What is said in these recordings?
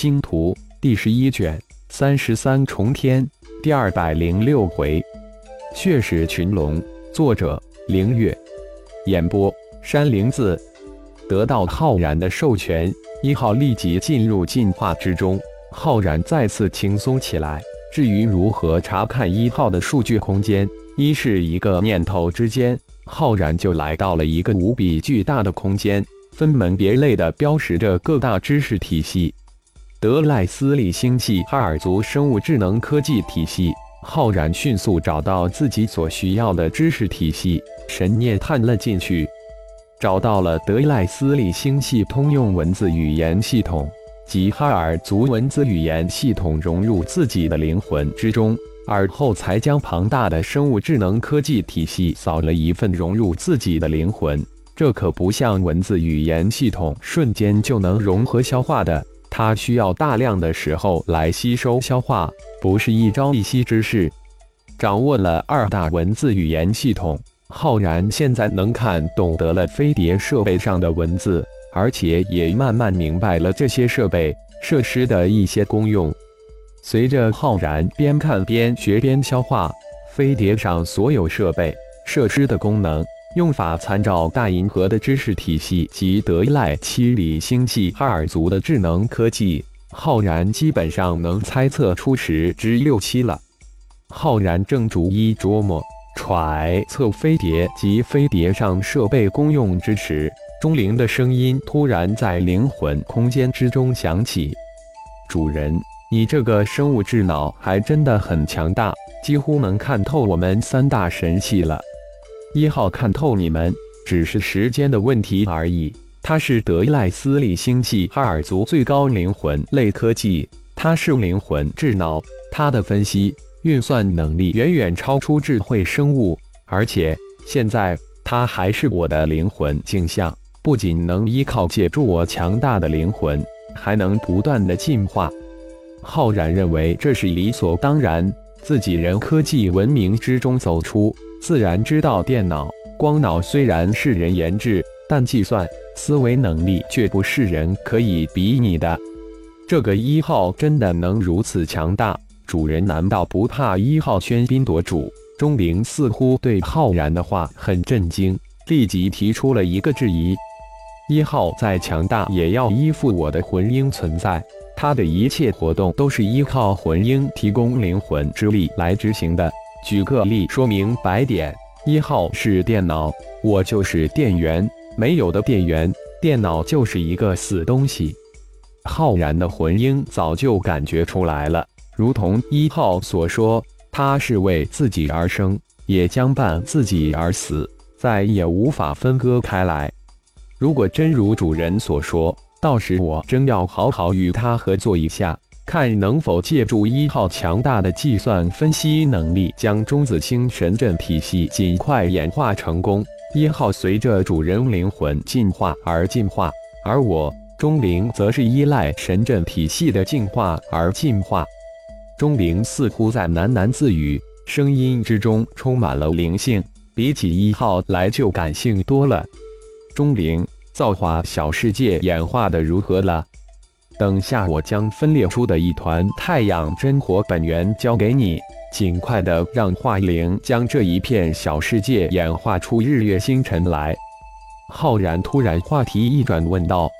星图》第十一卷三十三重天第二百零六回，血使群龙。作者：凌月。演播：山灵子。得到浩然的授权，一号立即进入进化之中。浩然再次轻松起来。至于如何查看一号的数据空间，一是一个念头之间，浩然就来到了一个无比巨大的空间，分门别类的标识着各大知识体系。德赖斯利星系哈尔族生物智能科技体系。浩然迅速找到自己所需要的知识体系，神念探了进去，找到了德赖斯利星系通用文字语言系统及哈尔族文字语言系统融入自己的灵魂之中，而后才将庞大的生物智能科技体系扫了一份融入自己的灵魂。这可不像文字语言系统瞬间就能融合消化的。它需要大量的时候来吸收消化，不是一朝一夕之事。掌握了二大文字语言系统，浩然现在能看懂得了飞碟设备上的文字，而且也慢慢明白了这些设备设施的一些功用。随着浩然边看边学边消化，飞碟上所有设备设施的功能。用法参照大银河的知识体系及德赖七里星系哈尔族的智能科技，浩然基本上能猜测出十之六七了。浩然正逐一琢磨揣测飞碟及飞碟上设备功用之时，钟灵的声音突然在灵魂空间之中响起：“主人，你这个生物智脑还真的很强大，几乎能看透我们三大神系了。”一号看透你们，只是时间的问题而已。它是德赖斯利星系哈尔族最高灵魂类科技，它是灵魂智脑，它的分析运算能力远远超出智慧生物，而且现在它还是我的灵魂镜像，不仅能依靠借助我强大的灵魂，还能不断的进化。浩然认为这是理所当然，自己人科技文明之中走出。自然知道，电脑光脑虽然是人研制，但计算思维能力却不是人可以比拟的。这个一号真的能如此强大？主人难道不怕一号喧宾夺主？钟灵似乎对浩然的话很震惊，立即提出了一个质疑：一号再强大，也要依附我的魂婴存在，他的一切活动都是依靠魂婴提供灵魂之力来执行的。举个例说明白点：一号是电脑，我就是电源。没有的电源，电脑就是一个死东西。浩然的魂婴早就感觉出来了，如同一号所说，他是为自己而生，也将伴自己而死，再也无法分割开来。如果真如主人所说，到时我真要好好与他合作一下。看能否借助一号强大的计算分析能力，将中子星神阵体系尽快演化成功。一号随着主人灵魂进化而进化，而我钟灵则是依赖神阵体系的进化而进化。钟灵似乎在喃喃自语，声音之中充满了灵性，比起一号来就感性多了。钟灵，造化小世界演化的如何了？等下，我将分裂出的一团太阳真火本源交给你，尽快的让化灵将这一片小世界演化出日月星辰来。浩然突然话题一转，问道：“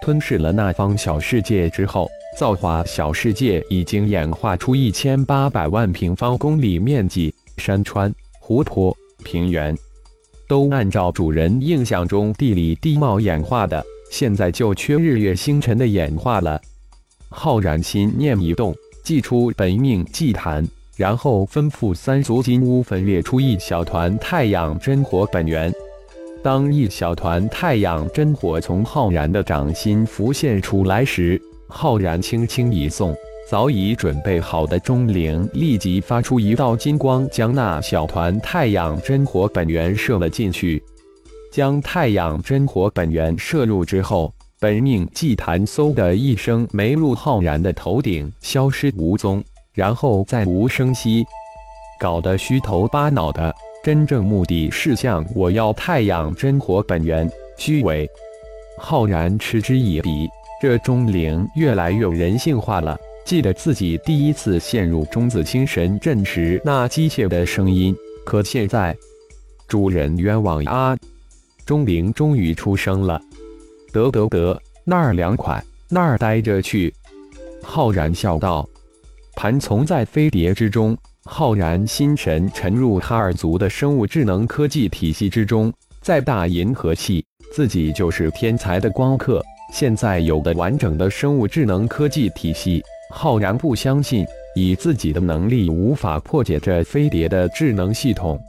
吞噬了那方小世界之后，造化小世界已经演化出一千八百万平方公里面积，山川、湖泊、平原，都按照主人印象中地理地貌演化的。”现在就缺日月星辰的演化了。浩然心念一动，祭出本命祭坛，然后吩咐三足金乌分裂出一小团太阳真火本源。当一小团太阳真火从浩然的掌心浮现出来时，浩然轻轻一送，早已准备好的钟灵立即发出一道金光，将那小团太阳真火本源射了进去。将太阳真火本源摄入之后，本命祭坛嗖的一声没入浩然的头顶，消失无踪，然后再无声息，搞得虚头巴脑的。真正目的是向我要太阳真火本源，虚伪。浩然嗤之以鼻，这钟灵越来越人性化了。记得自己第一次陷入中子星神阵时那机械的声音，可现在，主人冤枉啊！钟灵终于出声了。得得得，那儿凉快，那儿待着去。浩然笑道：“盘从在飞碟之中，浩然心神沉入哈尔族的生物智能科技体系之中，在大银河系，自己就是天才的光刻。现在有的完整的生物智能科技体系。”浩然不相信，以自己的能力无法破解这飞碟的智能系统，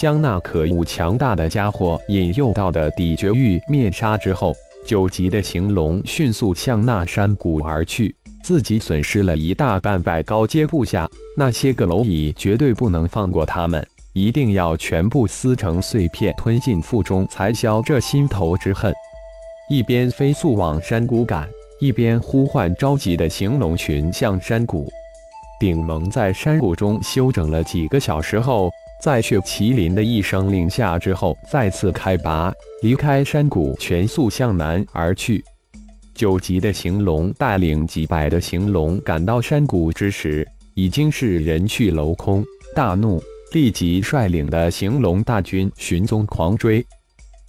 将那可恶强大的家伙引诱到的底绝域灭杀之后，九级的行龙迅速向那山谷而去。自己损失了一大半百高阶部下，那些个蝼蚁绝对不能放过他们，一定要全部撕成碎片吞进腹中，才消这心头之恨。一边飞速往山谷赶。一边呼唤着急的行龙群向山谷。顶盟在山谷中休整了几个小时后，在血麒麟的一声令下之后，再次开拔，离开山谷，全速向南而去。九级的行龙带领几百的行龙赶到山谷之时，已经是人去楼空。大怒，立即率领的行龙大军寻踪狂追。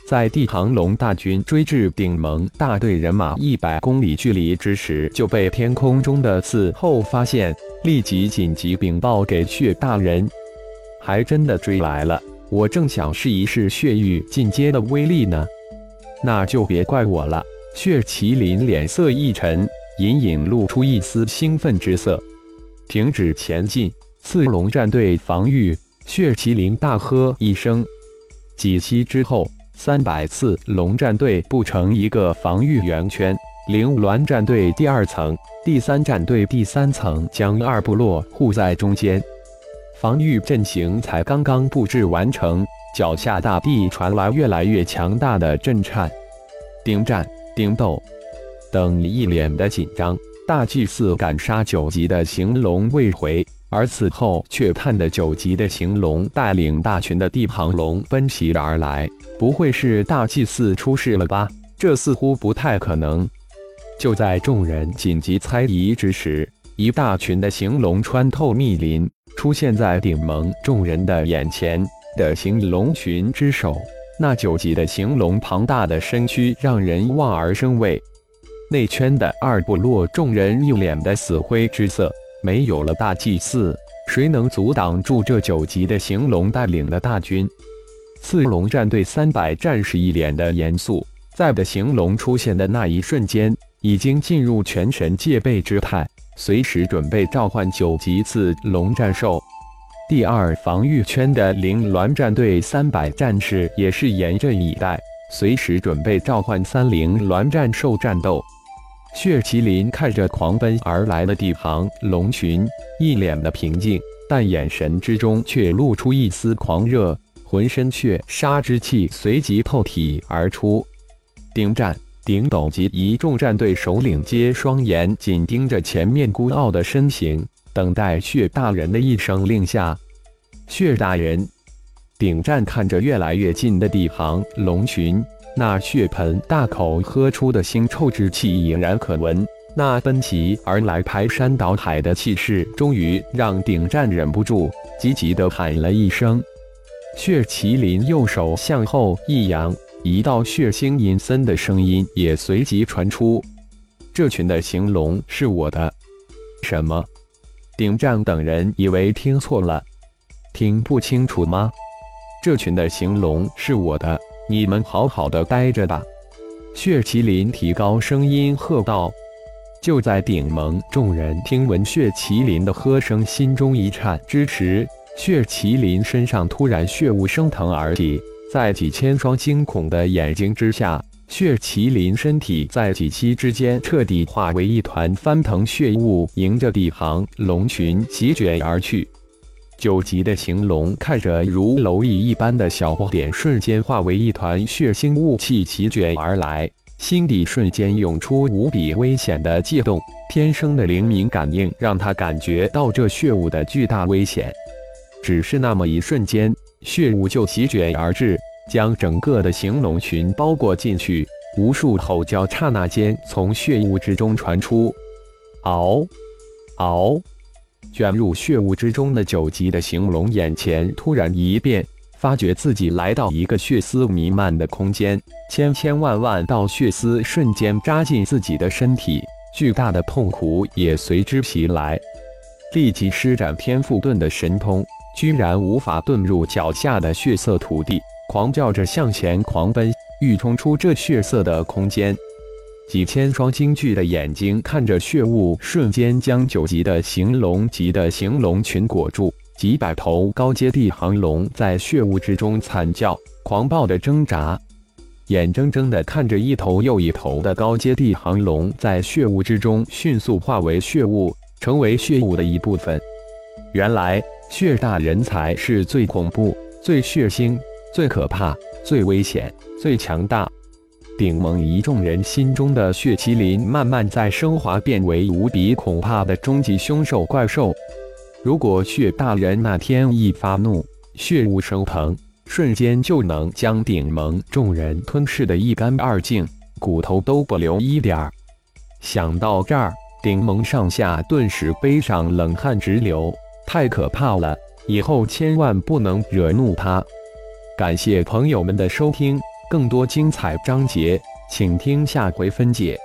在地航龙大军追至顶盟大队人马一百公里距离之时，就被天空中的伺候发现，立即紧急禀报给血大人。还真的追来了，我正想试一试血域进阶的威力呢。那就别怪我了。血麒麟脸色一沉，隐隐露出一丝兴奋之色。停止前进，刺龙战队防御！血麒麟大喝一声。几息之后。三百次龙战队布成一个防御圆圈，灵鸾战队第二层，第三战队第三层，将二部落护在中间。防御阵型才刚刚布置完成，脚下大地传来越来越强大的震颤。丁战、丁斗等一脸的紧张。大祭司赶杀九级的行龙未回。而此后，却看得九级的行龙带领大群的地庞龙奔袭而来，不会是大祭司出事了吧？这似乎不太可能。就在众人紧急猜疑之时，一大群的行龙穿透密林，出现在顶盟众人的眼前。的行龙群之首，那九级的行龙庞大的身躯让人望而生畏。内圈的二部落众人一脸的死灰之色。没有了大祭司，谁能阻挡住这九级的行龙带领的大军？刺龙战队三百战士一脸的严肃，在的行龙出现的那一瞬间，已经进入全神戒备之态，随时准备召唤九级次龙战兽。第二防御圈的灵鸾战队三百战士也是严阵以待，随时准备召唤三灵鸾战兽战斗。血麒麟看着狂奔而来的地旁龙群，一脸的平静，但眼神之中却露出一丝狂热，浑身血杀之气随即透体而出。顶战、顶斗及一众战队首领皆双眼紧盯着前面孤傲的身形，等待血大人的一声令下。血大人，顶战看着越来越近的地行龙群。那血盆大口喝出的腥臭之气已然可闻，那奔袭而来排山倒海的气势，终于让顶战忍不住急急地喊了一声。血麒麟右手向后一扬，一道血腥阴森的声音也随即传出：“这群的行龙是我的。”什么？顶战等人以为听错了，听不清楚吗？这群的行龙是我的。你们好好的待着吧！血麒麟提高声音喝道。就在顶盟众人听闻血麒麟的喝声，心中一颤之时，血麒麟身上突然血雾升腾而起，在几千双惊恐的眼睛之下，血麒麟身体在几息之间彻底化为一团翻腾血雾，迎着地行龙群席卷而去。九级的行龙看着如蝼蚁一般的小不点瞬间化为一团血腥雾气席卷而来，心底瞬间涌出无比危险的悸动。天生的灵敏感应让他感觉到这血雾的巨大危险。只是那么一瞬间，血雾就席卷而至，将整个的行龙群包裹进去。无数吼叫刹那间从血雾之中传出。嗷，嗷！卷入血雾之中的九级的行龙眼前突然一变，发觉自己来到一个血丝弥漫的空间，千千万万道血丝瞬间扎进自己的身体，巨大的痛苦也随之袭来。立即施展天赋盾的神通，居然无法遁入脚下的血色土地，狂叫着向前狂奔，欲冲出这血色的空间。几千双惊惧的眼睛看着血雾，瞬间将九级的行龙级的行龙群裹住。几百头高阶地行龙在血雾之中惨叫、狂暴的挣扎，眼睁睁的看着一头又一头的高阶地行龙在血雾之中迅速化为血雾，成为血雾的一部分。原来，血大人才是最恐怖、最血腥、最可怕、最危险、最强大。顶盟一众人心中的血麒麟慢慢在升华，变为无比恐怕的终极凶兽怪兽。如果血大人那天一发怒，血雾升腾，瞬间就能将顶盟众人吞噬的一干二净，骨头都不留一点儿。想到这儿，顶盟上下顿时背上冷汗直流，太可怕了！以后千万不能惹怒他。感谢朋友们的收听。更多精彩章节，请听下回分解。